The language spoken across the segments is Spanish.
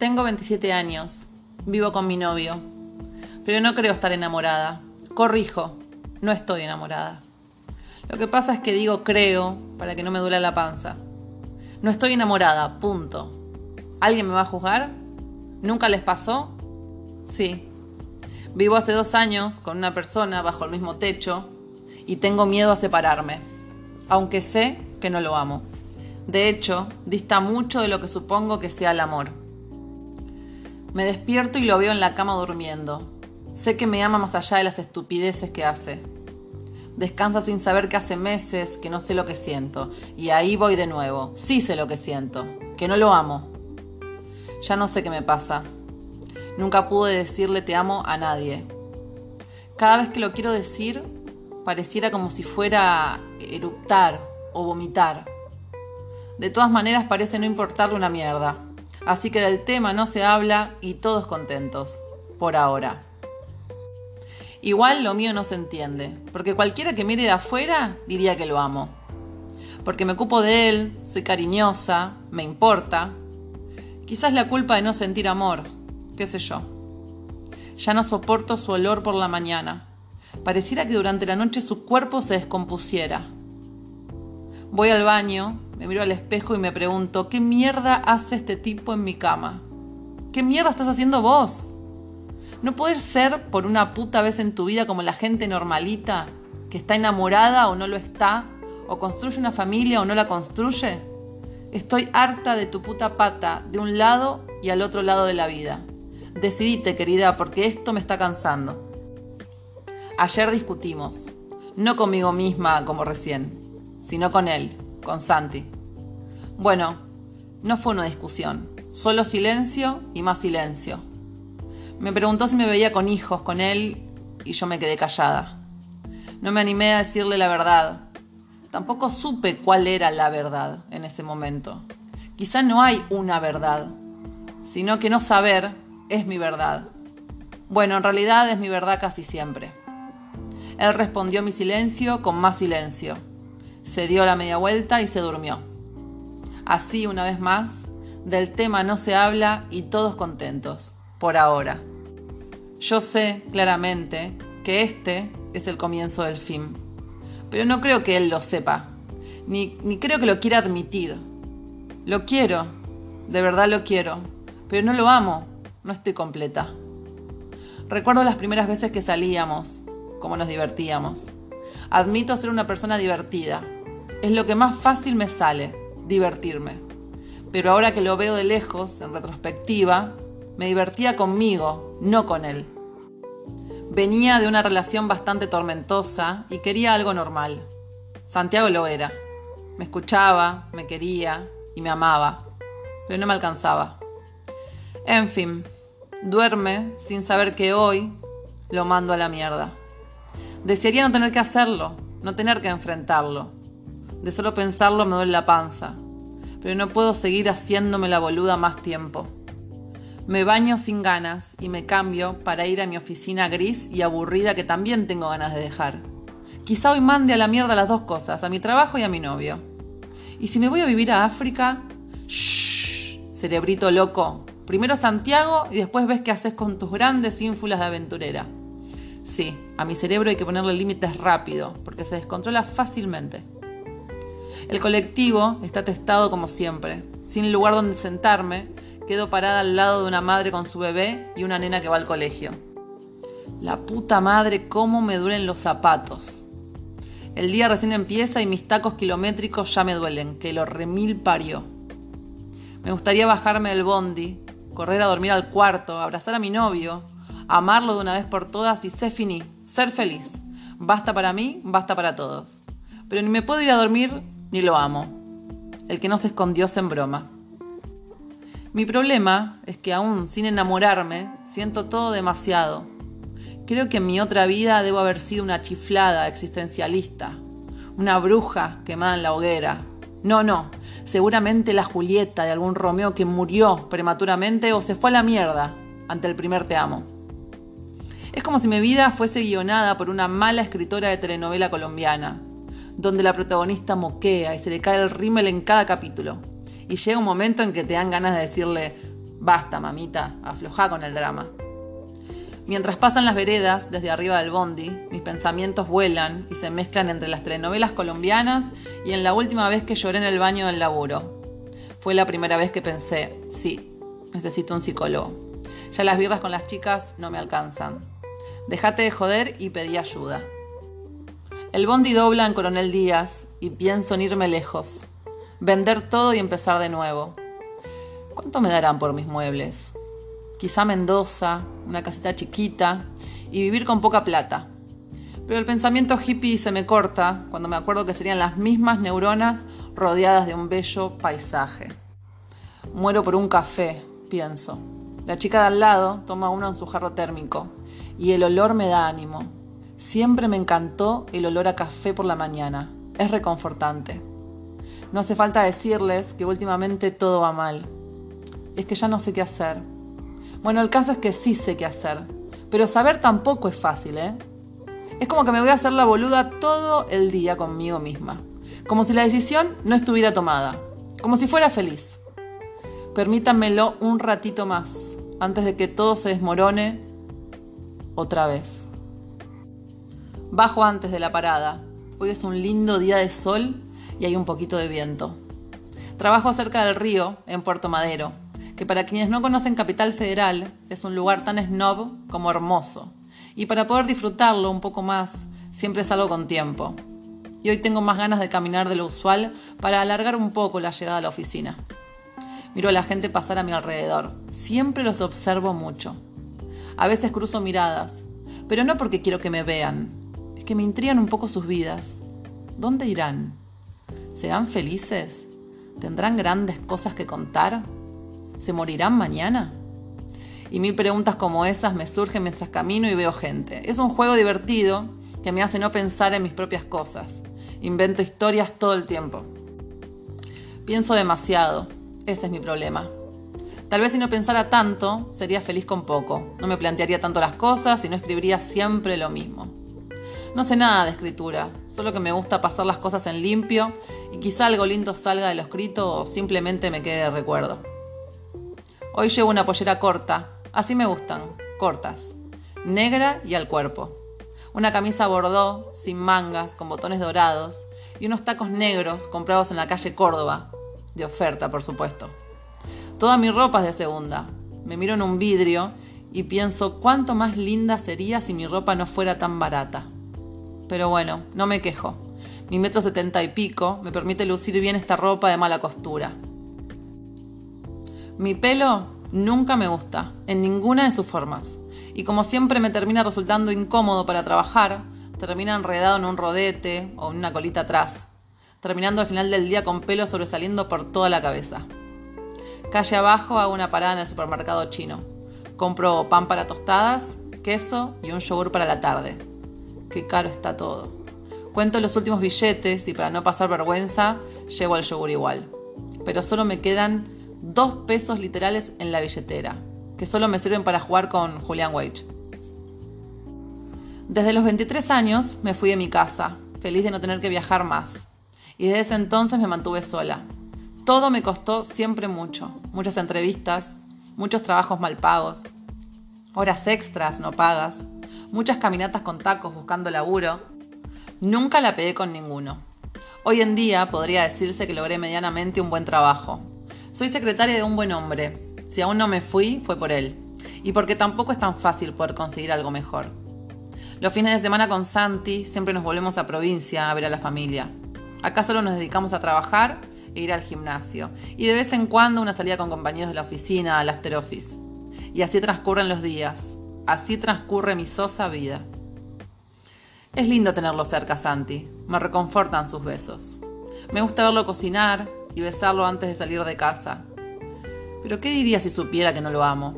Tengo 27 años, vivo con mi novio, pero no creo estar enamorada. Corrijo, no estoy enamorada. Lo que pasa es que digo creo para que no me duela la panza. No estoy enamorada, punto. ¿Alguien me va a juzgar? ¿Nunca les pasó? Sí. Vivo hace dos años con una persona bajo el mismo techo y tengo miedo a separarme, aunque sé que no lo amo. De hecho, dista mucho de lo que supongo que sea el amor. Me despierto y lo veo en la cama durmiendo. Sé que me ama más allá de las estupideces que hace. Descansa sin saber que hace meses que no sé lo que siento. Y ahí voy de nuevo. Sí sé lo que siento. Que no lo amo. Ya no sé qué me pasa. Nunca pude decirle te amo a nadie. Cada vez que lo quiero decir, pareciera como si fuera eruptar o vomitar. De todas maneras parece no importarle una mierda. Así que del tema no se habla y todos contentos. Por ahora. Igual lo mío no se entiende, porque cualquiera que mire de afuera diría que lo amo. Porque me ocupo de él, soy cariñosa, me importa. Quizás la culpa de no sentir amor, qué sé yo. Ya no soporto su olor por la mañana. Pareciera que durante la noche su cuerpo se descompusiera. Voy al baño me miro al espejo y me pregunto, ¿qué mierda hace este tipo en mi cama? ¿Qué mierda estás haciendo vos? ¿No puedes ser por una puta vez en tu vida como la gente normalita, que está enamorada o no lo está, o construye una familia o no la construye? Estoy harta de tu puta pata, de un lado y al otro lado de la vida. Decidite, querida, porque esto me está cansando. Ayer discutimos, no conmigo misma como recién, sino con él con Santi. Bueno, no fue una discusión, solo silencio y más silencio. Me preguntó si me veía con hijos con él y yo me quedé callada. No me animé a decirle la verdad. Tampoco supe cuál era la verdad en ese momento. Quizá no hay una verdad, sino que no saber es mi verdad. Bueno, en realidad es mi verdad casi siempre. Él respondió mi silencio con más silencio se dio la media vuelta y se durmió. Así, una vez más, del tema no se habla y todos contentos, por ahora. Yo sé claramente que este es el comienzo del fin, pero no creo que él lo sepa, ni, ni creo que lo quiera admitir. Lo quiero, de verdad lo quiero, pero no lo amo, no estoy completa. Recuerdo las primeras veces que salíamos, cómo nos divertíamos. Admito ser una persona divertida. Es lo que más fácil me sale, divertirme. Pero ahora que lo veo de lejos, en retrospectiva, me divertía conmigo, no con él. Venía de una relación bastante tormentosa y quería algo normal. Santiago lo era. Me escuchaba, me quería y me amaba, pero no me alcanzaba. En fin, duerme sin saber que hoy lo mando a la mierda. Desearía no tener que hacerlo, no tener que enfrentarlo. De solo pensarlo me duele la panza, pero no puedo seguir haciéndome la boluda más tiempo. Me baño sin ganas y me cambio para ir a mi oficina gris y aburrida que también tengo ganas de dejar. Quizá hoy mande a la mierda las dos cosas, a mi trabajo y a mi novio. ¿Y si me voy a vivir a África? Shh, cerebrito loco. Primero Santiago y después ves qué haces con tus grandes ínfulas de aventurera. Sí, a mi cerebro hay que ponerle límites rápido, porque se descontrola fácilmente. El colectivo está testado como siempre. Sin lugar donde sentarme, quedo parada al lado de una madre con su bebé y una nena que va al colegio. La puta madre, cómo me duelen los zapatos. El día recién empieza y mis tacos kilométricos ya me duelen, que lo remil parió. Me gustaría bajarme del bondi, correr a dormir al cuarto, abrazar a mi novio, amarlo de una vez por todas y ser finí, ser feliz. Basta para mí, basta para todos. Pero ni me puedo ir a dormir ni lo amo. El que no se escondió se broma. Mi problema es que aún sin enamorarme, siento todo demasiado. Creo que en mi otra vida debo haber sido una chiflada existencialista, una bruja quemada en la hoguera. No, no, seguramente la Julieta de algún Romeo que murió prematuramente o se fue a la mierda ante el primer te amo. Es como si mi vida fuese guionada por una mala escritora de telenovela colombiana, donde la protagonista moquea y se le cae el rímel en cada capítulo. Y llega un momento en que te dan ganas de decirle, Basta, mamita, afloja con el drama. Mientras pasan las veredas desde arriba del bondi, mis pensamientos vuelan y se mezclan entre las telenovelas colombianas y en la última vez que lloré en el baño del laburo. Fue la primera vez que pensé, sí, necesito un psicólogo. Ya las birras con las chicas no me alcanzan. Dejate de joder y pedí ayuda. El bondi dobla en Coronel Díaz y pienso en irme lejos, vender todo y empezar de nuevo. ¿Cuánto me darán por mis muebles? quizá Mendoza, una casita chiquita y vivir con poca plata. Pero el pensamiento hippie se me corta cuando me acuerdo que serían las mismas neuronas rodeadas de un bello paisaje. Muero por un café, pienso. La chica de al lado toma uno en su jarro térmico y el olor me da ánimo. Siempre me encantó el olor a café por la mañana. Es reconfortante. No hace falta decirles que últimamente todo va mal. Es que ya no sé qué hacer. Bueno, el caso es que sí sé qué hacer, pero saber tampoco es fácil, ¿eh? Es como que me voy a hacer la boluda todo el día conmigo misma, como si la decisión no estuviera tomada, como si fuera feliz. Permítanmelo un ratito más, antes de que todo se desmorone otra vez. Bajo antes de la parada. Hoy es un lindo día de sol y hay un poquito de viento. Trabajo cerca del río, en Puerto Madero, que para quienes no conocen Capital Federal es un lugar tan snob como hermoso. Y para poder disfrutarlo un poco más, siempre salgo con tiempo. Y hoy tengo más ganas de caminar de lo usual para alargar un poco la llegada a la oficina. Miro a la gente pasar a mi alrededor. Siempre los observo mucho. A veces cruzo miradas, pero no porque quiero que me vean. Es que me intrigan un poco sus vidas. ¿Dónde irán? ¿Serán felices? ¿Tendrán grandes cosas que contar? ¿Se morirán mañana? Y mil preguntas como esas me surgen mientras camino y veo gente. Es un juego divertido que me hace no pensar en mis propias cosas. Invento historias todo el tiempo. Pienso demasiado. Ese es mi problema. Tal vez si no pensara tanto, sería feliz con poco. No me plantearía tanto las cosas y no escribiría siempre lo mismo. No sé nada de escritura, solo que me gusta pasar las cosas en limpio y quizá algo lindo salga de lo escrito o simplemente me quede de recuerdo. Hoy llevo una pollera corta, así me gustan, cortas, negra y al cuerpo. Una camisa bordó, sin mangas, con botones dorados, y unos tacos negros comprados en la calle Córdoba, de oferta, por supuesto. Toda mi ropa es de segunda. Me miro en un vidrio y pienso cuánto más linda sería si mi ropa no fuera tan barata. Pero bueno, no me quejo. Mi metro setenta y pico me permite lucir bien esta ropa de mala costura. Mi pelo nunca me gusta, en ninguna de sus formas. Y como siempre me termina resultando incómodo para trabajar, termina enredado en un rodete o en una colita atrás, terminando al final del día con pelo sobresaliendo por toda la cabeza. Calle abajo hago una parada en el supermercado chino. Compro pan para tostadas, queso y un yogur para la tarde. Qué caro está todo. Cuento los últimos billetes y para no pasar vergüenza llevo el yogur igual. Pero solo me quedan dos pesos literales en la billetera, que solo me sirven para jugar con Julian Wage. Desde los 23 años me fui de mi casa, feliz de no tener que viajar más. Y desde ese entonces me mantuve sola. Todo me costó siempre mucho. Muchas entrevistas, muchos trabajos mal pagos, horas extras no pagas, muchas caminatas con tacos buscando laburo. Nunca la pegué con ninguno. Hoy en día podría decirse que logré medianamente un buen trabajo, soy secretaria de un buen hombre. Si aún no me fui, fue por él. Y porque tampoco es tan fácil poder conseguir algo mejor. Los fines de semana con Santi siempre nos volvemos a provincia a ver a la familia. Acá solo nos dedicamos a trabajar e ir al gimnasio. Y de vez en cuando una salida con compañeros de la oficina, al after office. Y así transcurren los días. Así transcurre mi sosa vida. Es lindo tenerlo cerca, Santi. Me reconfortan sus besos. Me gusta verlo cocinar, y besarlo antes de salir de casa. Pero ¿qué diría si supiera que no lo amo?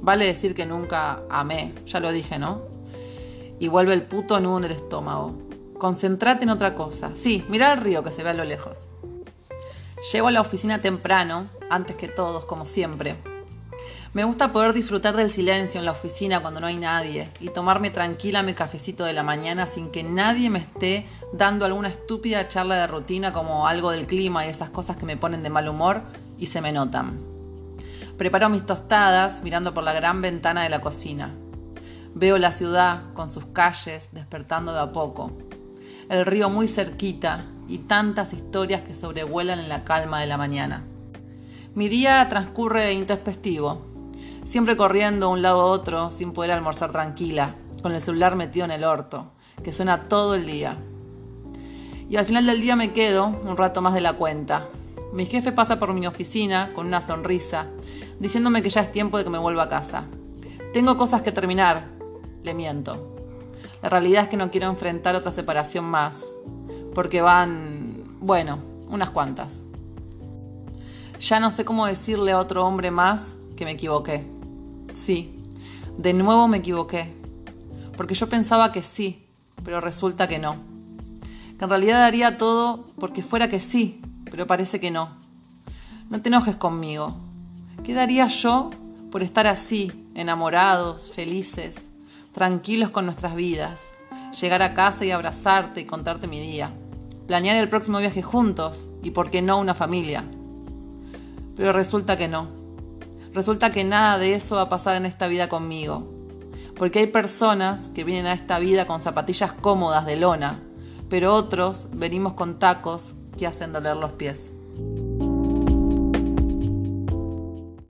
Vale decir que nunca amé, ya lo dije, ¿no? Y vuelve el puto nudo en el estómago. Concentrate en otra cosa. Sí, mira el río que se ve a lo lejos. Llego a la oficina temprano, antes que todos, como siempre. Me gusta poder disfrutar del silencio en la oficina cuando no hay nadie y tomarme tranquila mi cafecito de la mañana sin que nadie me esté dando alguna estúpida charla de rutina como algo del clima y esas cosas que me ponen de mal humor y se me notan. Preparo mis tostadas mirando por la gran ventana de la cocina. Veo la ciudad con sus calles despertando de a poco. El río muy cerquita y tantas historias que sobrevuelan en la calma de la mañana. Mi día transcurre intempestivo, siempre corriendo de un lado a otro sin poder almorzar tranquila, con el celular metido en el orto, que suena todo el día. Y al final del día me quedo un rato más de la cuenta. Mi jefe pasa por mi oficina con una sonrisa, diciéndome que ya es tiempo de que me vuelva a casa. Tengo cosas que terminar, le miento. La realidad es que no quiero enfrentar otra separación más, porque van, bueno, unas cuantas. Ya no sé cómo decirle a otro hombre más que me equivoqué. Sí, de nuevo me equivoqué, porque yo pensaba que sí, pero resulta que no. Que en realidad daría todo porque fuera que sí, pero parece que no. No te enojes conmigo. ¿Qué daría yo por estar así, enamorados, felices, tranquilos con nuestras vidas? Llegar a casa y abrazarte y contarte mi día. Planear el próximo viaje juntos y, por qué no, una familia. Pero resulta que no. Resulta que nada de eso va a pasar en esta vida conmigo. Porque hay personas que vienen a esta vida con zapatillas cómodas de lona, pero otros venimos con tacos que hacen doler los pies.